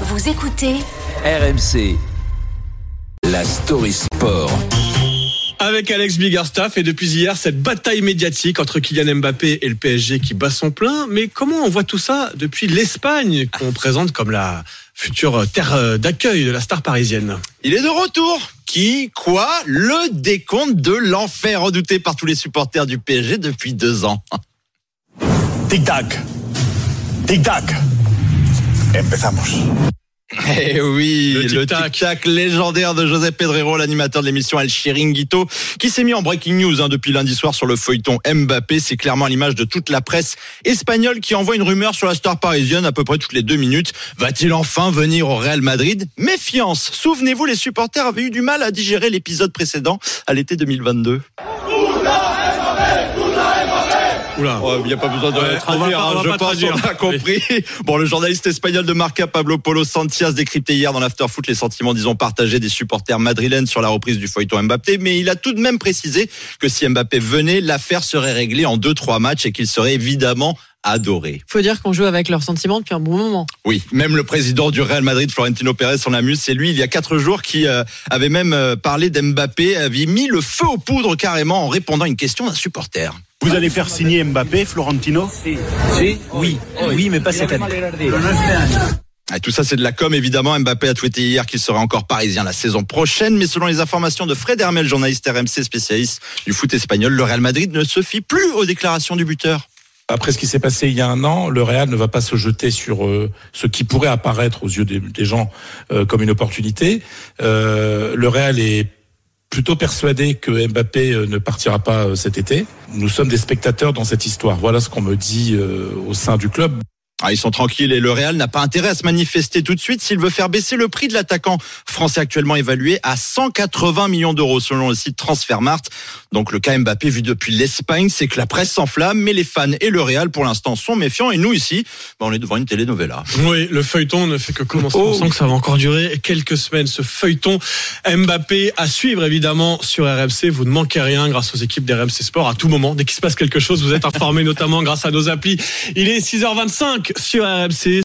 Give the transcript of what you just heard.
Vous écoutez RMC, la story sport. Avec Alex Biggerstaff et depuis hier cette bataille médiatique entre Kylian Mbappé et le PSG qui bat son plein. Mais comment on voit tout ça depuis l'Espagne qu'on présente comme la future terre d'accueil de la star parisienne? Il est de retour. Qui Quoi Le décompte de l'enfer redouté par tous les supporters du PSG depuis deux ans. Tic-tac. Tic-tac. Empezamos. Eh oui, Le le tic-tac. légendaire de José Pedrero, l'animateur de l'émission El Chiringuito, qui s'est mis en breaking news hein, depuis lundi soir sur le feuilleton Mbappé. C'est clairement à l'image de toute la presse espagnole qui envoie une rumeur sur la star parisienne à peu près toutes les deux minutes. Va-t-il enfin venir au Real Madrid? Méfiance. Souvenez-vous, les supporters avaient eu du mal à digérer l'épisode précédent à l'été 2022. Oula. Oh, Il n'y a pas besoin de Ouais, traduire, pas- hein, va je pense traduire. on a compris. Bon, le journaliste espagnol de Marca, Pablo Polo Santias, décryptait hier dans l'afterfoot les sentiments, disons, partagés des supporters madrilènes sur la reprise du feuilleton Mbappé, mais il a tout de même précisé que si Mbappé venait, l'affaire serait réglée en deux, trois matchs et qu'il serait évidemment adoré. faut dire qu'on joue avec leurs sentiments depuis un bon moment. Oui, même le président du Real Madrid, Florentino Pérez, s'en amuse. C'est lui, il y a quatre jours, qui euh, avait même euh, parlé d'Mbappé, avait mis le feu aux poudres carrément en répondant à une question d'un supporter. Vous allez faire signer Mbappé, Florentino Oui, oui, mais pas cette année. Ah, tout ça, c'est de la com, évidemment. Mbappé a tweeté hier qu'il serait encore parisien la saison prochaine. Mais selon les informations de Fred Hermel, journaliste RMC spécialiste du foot espagnol, le Real Madrid ne se fie plus aux déclarations du buteur. Après ce qui s'est passé il y a un an, le Real ne va pas se jeter sur euh, ce qui pourrait apparaître aux yeux des, des gens euh, comme une opportunité. Euh, le Real est plutôt persuadé que Mbappé euh, ne partira pas euh, cet été. Nous sommes des spectateurs dans cette histoire. Voilà ce qu'on me dit euh, au sein du club. Ah, ils sont tranquilles et le Real n'a pas intérêt à se manifester tout de suite s'il veut faire baisser le prix de l'attaquant français actuellement évalué à 180 millions d'euros selon le site Transfermarkt. Donc le cas Mbappé vu depuis l'Espagne, c'est que la presse s'enflamme, mais les fans et le Real pour l'instant sont méfiants et nous ici, bah, on est devant une telenovela. Oui, le feuilleton ne fait que commencer. Oh. On sent que ça va encore durer quelques semaines. Ce feuilleton Mbappé à suivre évidemment sur RMC. Vous ne manquez rien grâce aux équipes d'RMC Sport à tout moment. Dès qu'il se passe quelque chose, vous êtes informés notamment grâce à nos applis. Il est 6h25 sur RMC.